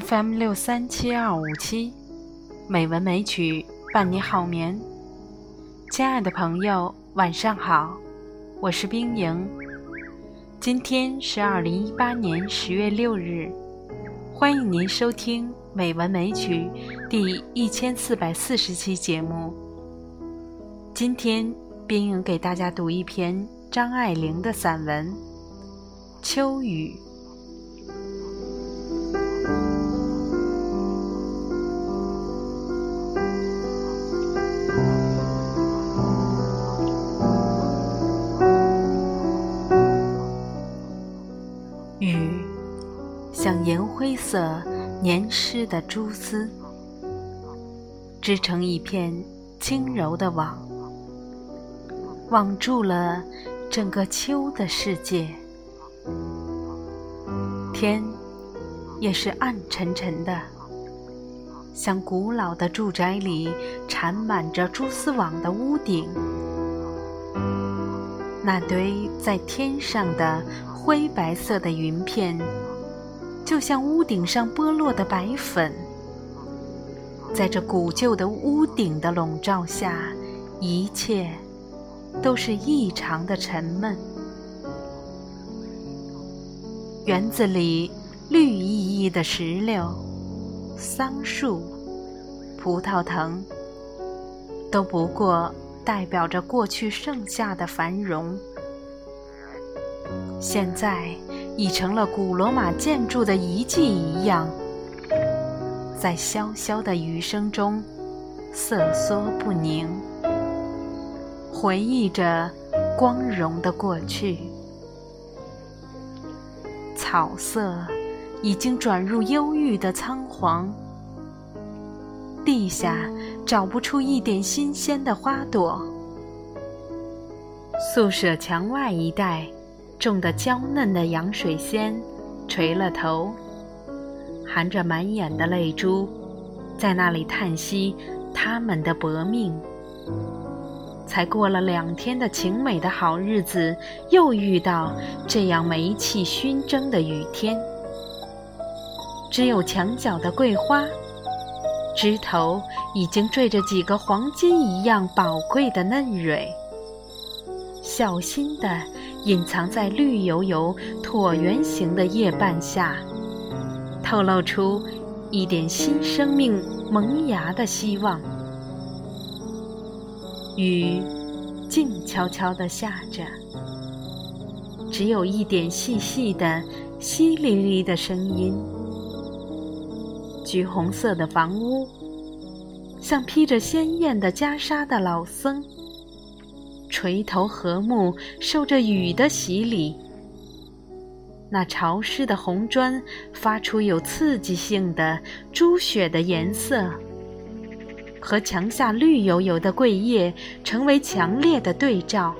FM 六三七二五七，美文美曲伴你好眠。亲爱的朋友，晚上好，我是冰莹。今天是二零一八年十月六日，欢迎您收听《美文美曲》第一千四百四十期节目。今天，冰莹给大家读一篇张爱玲的散文《秋雨》。像银灰色粘湿的蛛丝，织成一片轻柔的网，网住了整个秋的世界。天也是暗沉沉的，像古老的住宅里缠满着蛛丝网的屋顶。那堆在天上的。灰白色的云片，就像屋顶上剥落的白粉，在这古旧的屋顶的笼罩下，一切都是异常的沉闷。园子里绿意意的石榴、桑树、葡萄藤，都不过代表着过去盛夏的繁荣。现在已成了古罗马建筑的遗迹一样，在潇潇的雨声中瑟缩不宁，回忆着光荣的过去。草色已经转入忧郁的苍黄，地下找不出一点新鲜的花朵。宿舍墙外一带。种的娇嫩的洋水仙，垂了头，含着满眼的泪珠，在那里叹息他们的薄命。才过了两天的晴美的好日子，又遇到这样煤气熏蒸的雨天。只有墙角的桂花，枝头已经缀着几个黄金一样宝贵的嫩蕊，小心的。隐藏在绿油油、椭圆形的叶瓣下，透露出一点新生命萌芽的希望。雨静悄悄地下着，只有一点细细的、淅沥沥的声音。橘红色的房屋，像披着鲜艳的袈裟的老僧。垂头和睦，受着雨的洗礼。那潮湿的红砖发出有刺激性的朱血的颜色，和墙下绿油油的桂叶成为强烈的对照。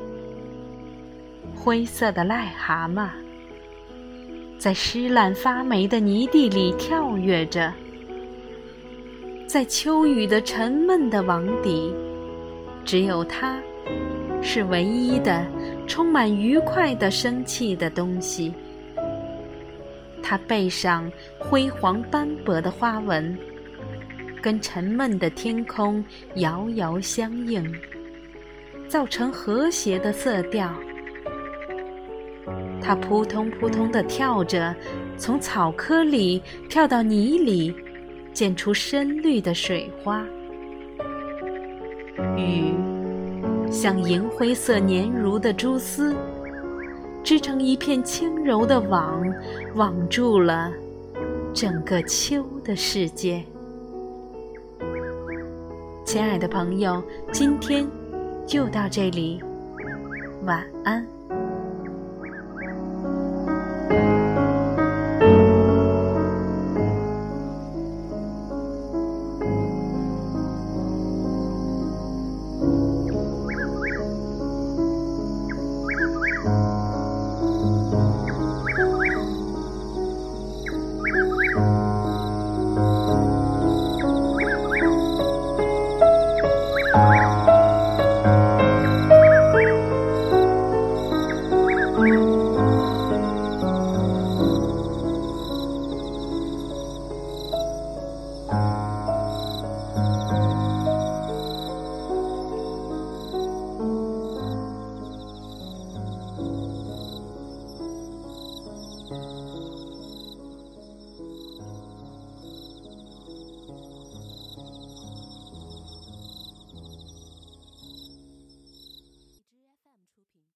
灰色的癞蛤蟆在湿烂发霉的泥地里跳跃着，在秋雨的沉闷的网底，只有它。是唯一的充满愉快的生气的东西。它背上辉煌斑驳的花纹，跟沉闷的天空遥遥相应，造成和谐的色调。它扑通扑通地跳着，从草棵里跳到泥里，溅出深绿的水花。雨。像银灰色粘如的蛛丝，织成一片轻柔的网，网住了整个秋的世界。亲爱的朋友，今天就到这里，晚安。